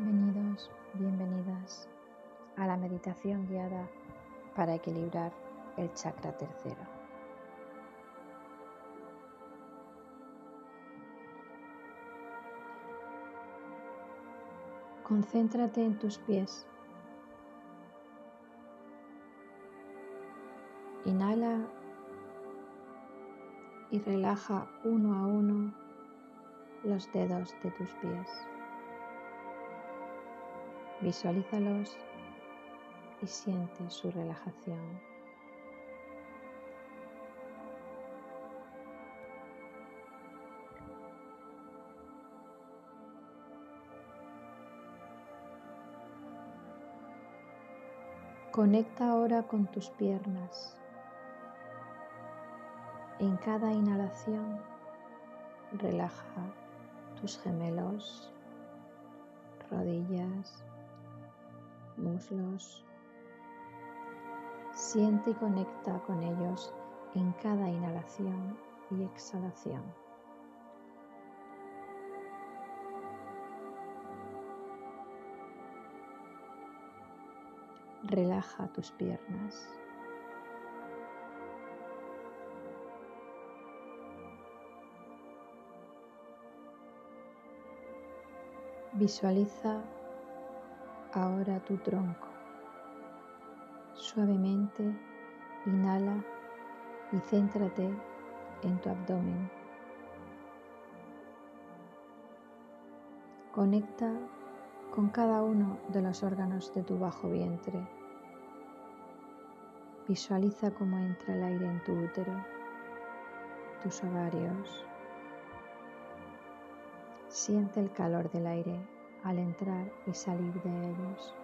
Bienvenidos, bienvenidas a la meditación guiada para equilibrar el chakra tercero. Concéntrate en tus pies. Inhala y relaja uno a uno los dedos de tus pies. Visualízalos y siente su relajación. Conecta ahora con tus piernas. En cada inhalación, relaja tus gemelos, rodillas, muslos. Siente y conecta con ellos en cada inhalación y exhalación. Relaja tus piernas. Visualiza ahora tu tronco. Suavemente inhala y céntrate en tu abdomen. Conecta con cada uno de los órganos de tu bajo vientre. Visualiza cómo entra el aire en tu útero, tus ovarios. Siente el calor del aire al entrar y salir de ellos.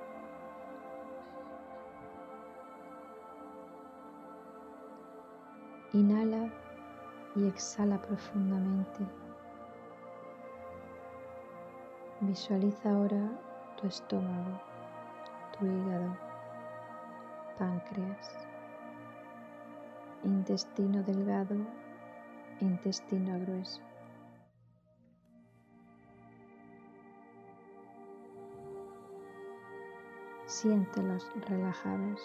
Inhala y exhala profundamente. Visualiza ahora tu estómago, tu hígado, páncreas, intestino delgado, intestino grueso. Siéntelos relajados.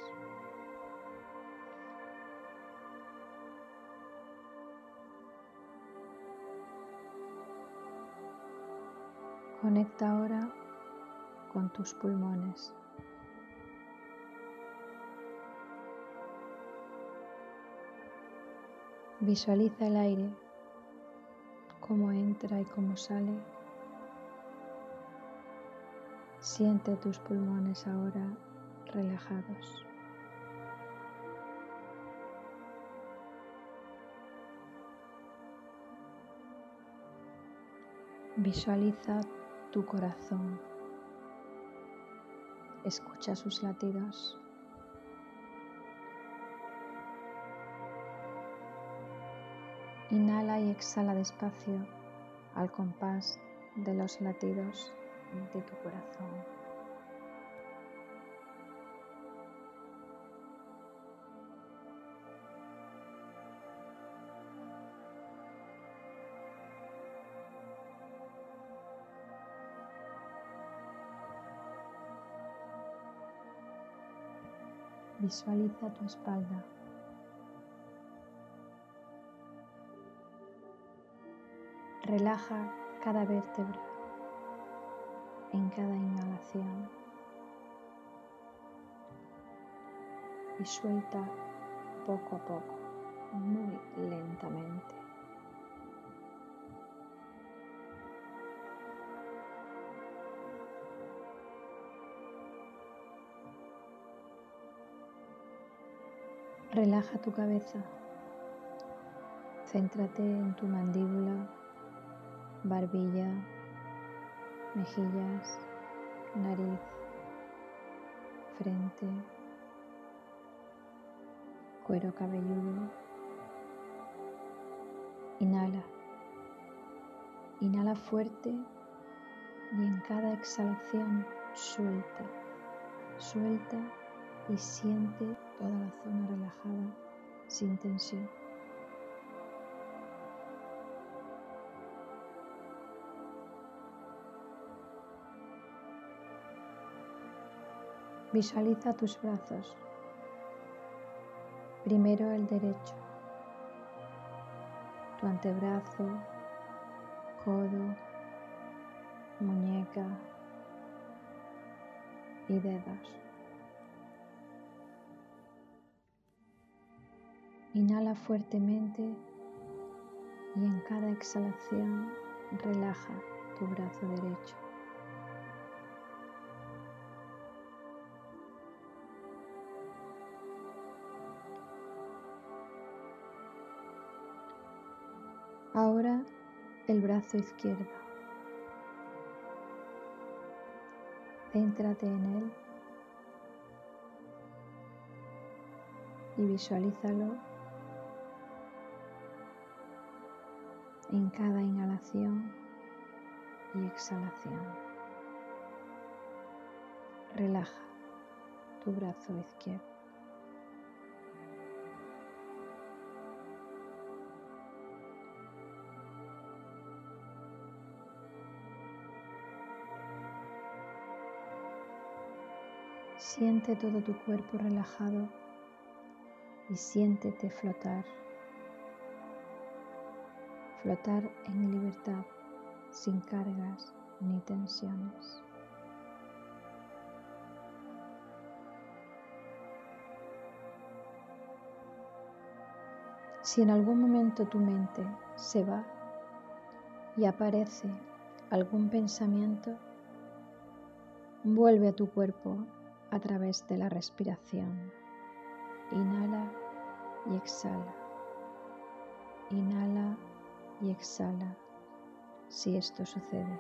Conecta ahora con tus pulmones. Visualiza el aire, cómo entra y cómo sale. Siente tus pulmones ahora relajados. Visualiza tu corazón. Escucha sus latidos. Inhala y exhala despacio al compás de los latidos de tu corazón. Visualiza tu espalda. Relaja cada vértebra en cada inhalación y suelta poco a poco, muy lentamente. Relaja tu cabeza. Céntrate en tu mandíbula, barbilla, mejillas, nariz, frente, cuero cabelludo. Inhala. Inhala fuerte y en cada exhalación suelta. Suelta y siente toda la zona relajada sin tensión. Visualiza tus brazos. Primero el derecho, tu antebrazo, codo, muñeca y dedos. Inhala fuertemente y en cada exhalación relaja tu brazo derecho. Ahora el brazo izquierdo. Céntrate en él y visualízalo en cada inhalación y exhalación. Relaja tu brazo izquierdo. Siente todo tu cuerpo relajado y siéntete flotar. Flotar en libertad, sin cargas ni tensiones. Si en algún momento tu mente se va y aparece algún pensamiento, vuelve a tu cuerpo a través de la respiración. Inhala y exhala. Inhala y exhala si esto sucede.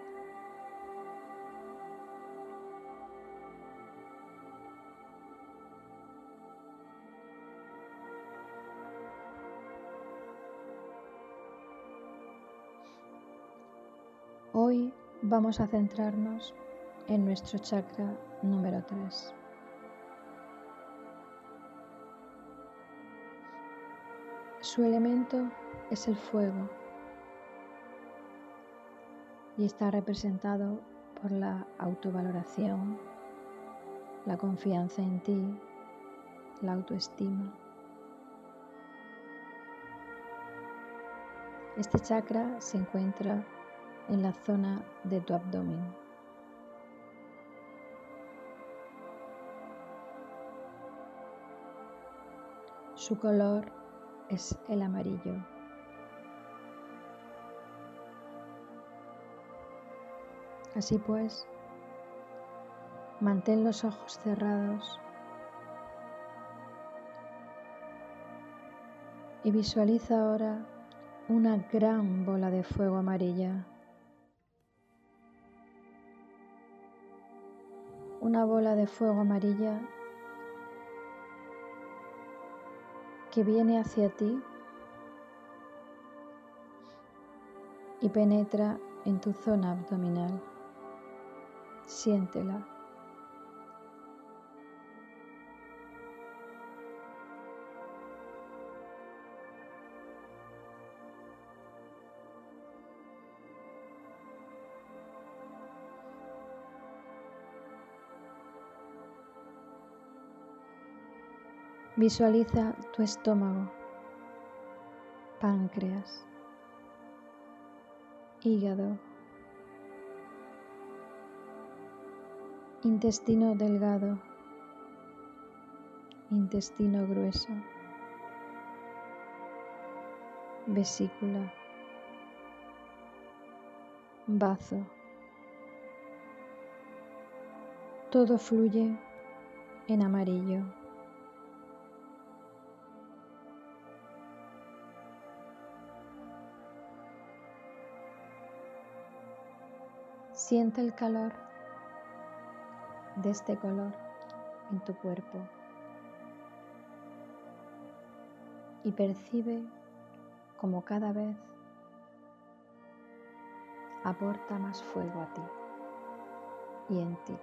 Hoy vamos a centrarnos en nuestro chakra número 3. Su elemento es el fuego y está representado por la autovaloración, la confianza en ti, la autoestima. Este chakra se encuentra en la zona de tu abdomen. Su color es el amarillo. Así pues, mantén los ojos cerrados y visualiza ahora una gran bola de fuego amarilla. Una bola de fuego amarilla que viene hacia ti y penetra en tu zona abdominal. Siéntela. Visualiza tu estómago, páncreas, hígado, intestino delgado, intestino grueso, vesícula, bazo. Todo fluye en amarillo. Siente el calor de este color en tu cuerpo y percibe como cada vez aporta más fuego a ti y en ti.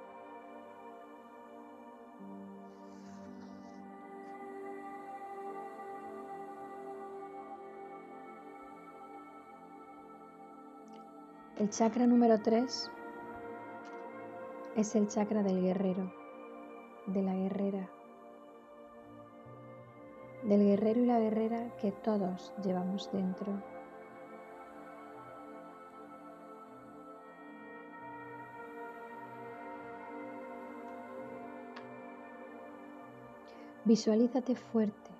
El chakra número 3 es el chakra del guerrero. de la guerrera, del guerrero y la guerrera que todos llevamos dentro. Visualízate fuerte,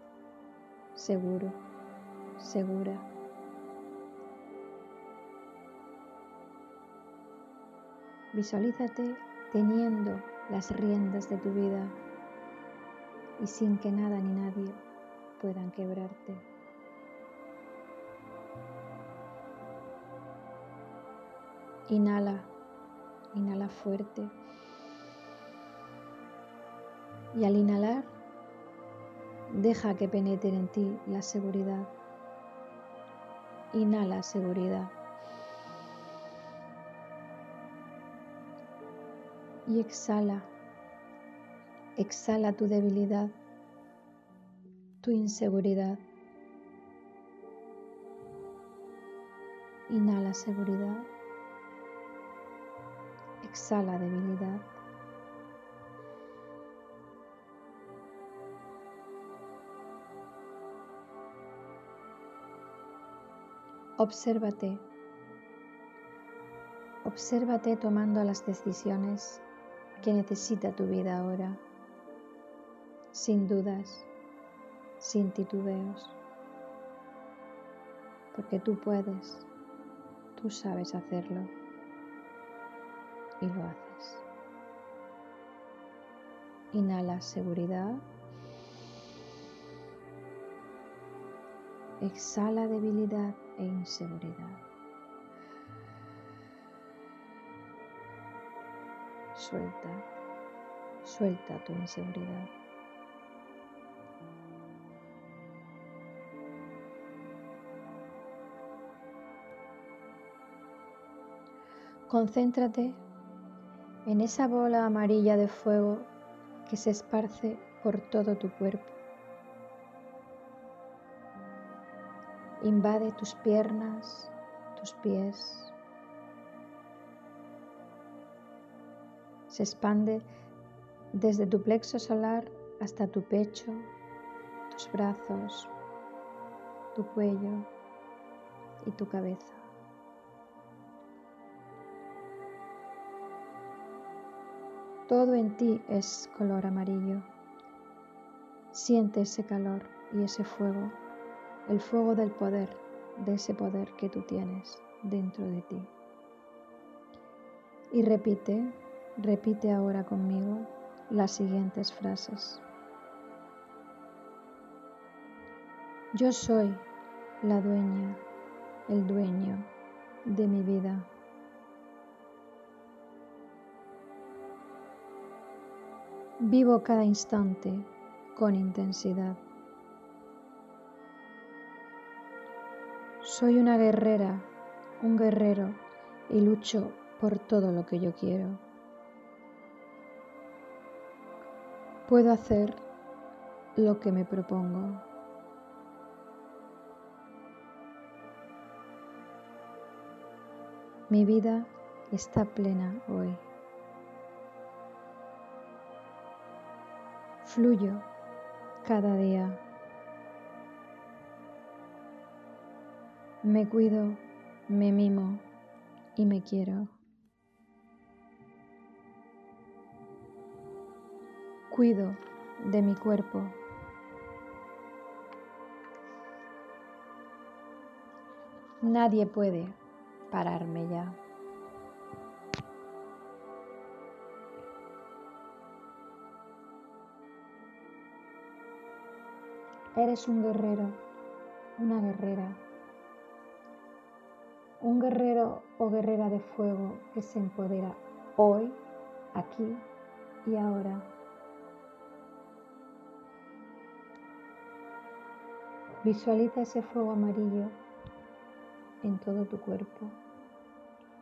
seguro, segura. Visualízate teniendo las riendas de tu vida y sin que nada ni nadie puedan quebrarte. Inhala, inhala fuerte. Y al inhalar, deja que penetre en ti la seguridad. Inhala seguridad. Y exhala. Exhala tu debilidad, tu inseguridad. Inhala seguridad. Exhala debilidad. Obsérvate. Obsérvate tomando las decisiones que necesita tu vida ahora, sin dudas, sin titubeos, porque tú puedes, tú sabes hacerlo y lo haces. Inhala seguridad. Exhala debilidad e inseguridad. Suelta, suelta tu inseguridad. Concéntrate en esa bola amarilla de fuego que se esparce por todo tu cuerpo. Invade tus piernas, tus pies, Se expande desde tu plexo solar hasta tu pecho, tus brazos, tu cuello y tu cabeza. Todo en ti es color amarillo. Siente ese calor y ese fuego, el fuego del poder, de ese poder que tú tienes dentro de ti. Y repite Repite ahora conmigo las siguientes frases. Yo soy la dueña, el dueño de mi vida. Vivo cada instante con intensidad. Soy una guerrera, un guerrero y lucho por todo lo que yo quiero. Puedo hacer lo que me propongo. Mi vida está plena hoy. Fluyo cada día. Me cuido, me mimo y me quiero. Cuido de mi cuerpo. Nadie puede pararme ya. Eres un guerrero, una guerrera, un guerrero o guerrera de fuego que se empodera hoy, aquí y ahora. Visualiza ese fuego amarillo en todo tu cuerpo,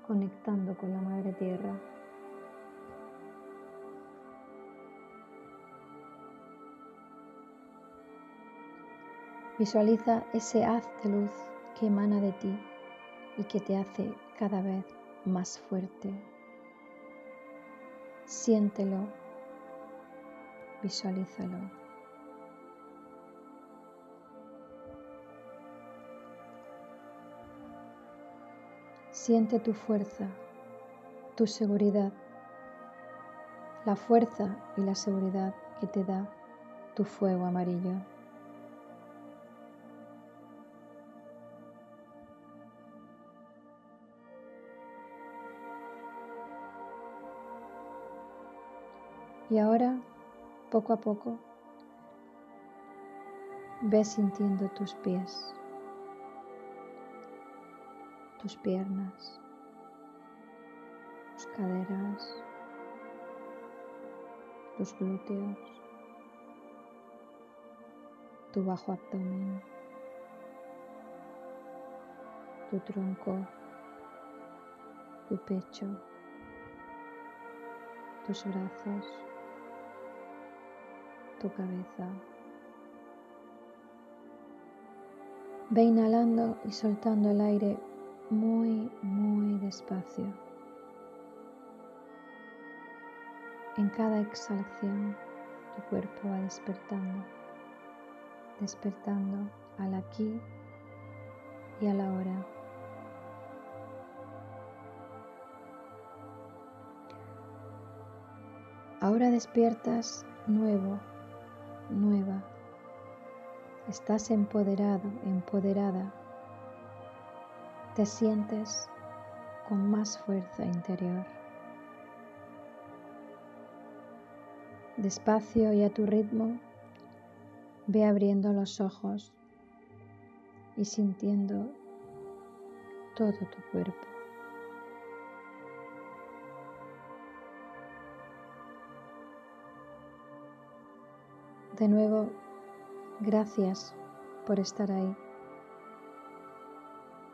conectando con la Madre Tierra. Visualiza ese haz de luz que emana de ti y que te hace cada vez más fuerte. Siéntelo Visualízalo. Siente tu fuerza, tu seguridad, la fuerza y la seguridad que te da tu fuego amarillo. Y ahora, poco a poco, ves sintiendo tus pies, tus piernas, tus caderas, tus glúteos, tu bajo abdomen, tu tronco, tu pecho, tus brazos tu cabeza. Ve inhalando y soltando el aire muy, muy despacio. En cada exhalación tu cuerpo va despertando, despertando al aquí y a la hora. Ahora despiertas nuevo nueva. Estás empoderado, empoderada. Te sientes con más fuerza interior. Despacio y a tu ritmo, ve abriendo los ojos y sintiendo todo tu cuerpo. De nuevo, gracias por estar ahí.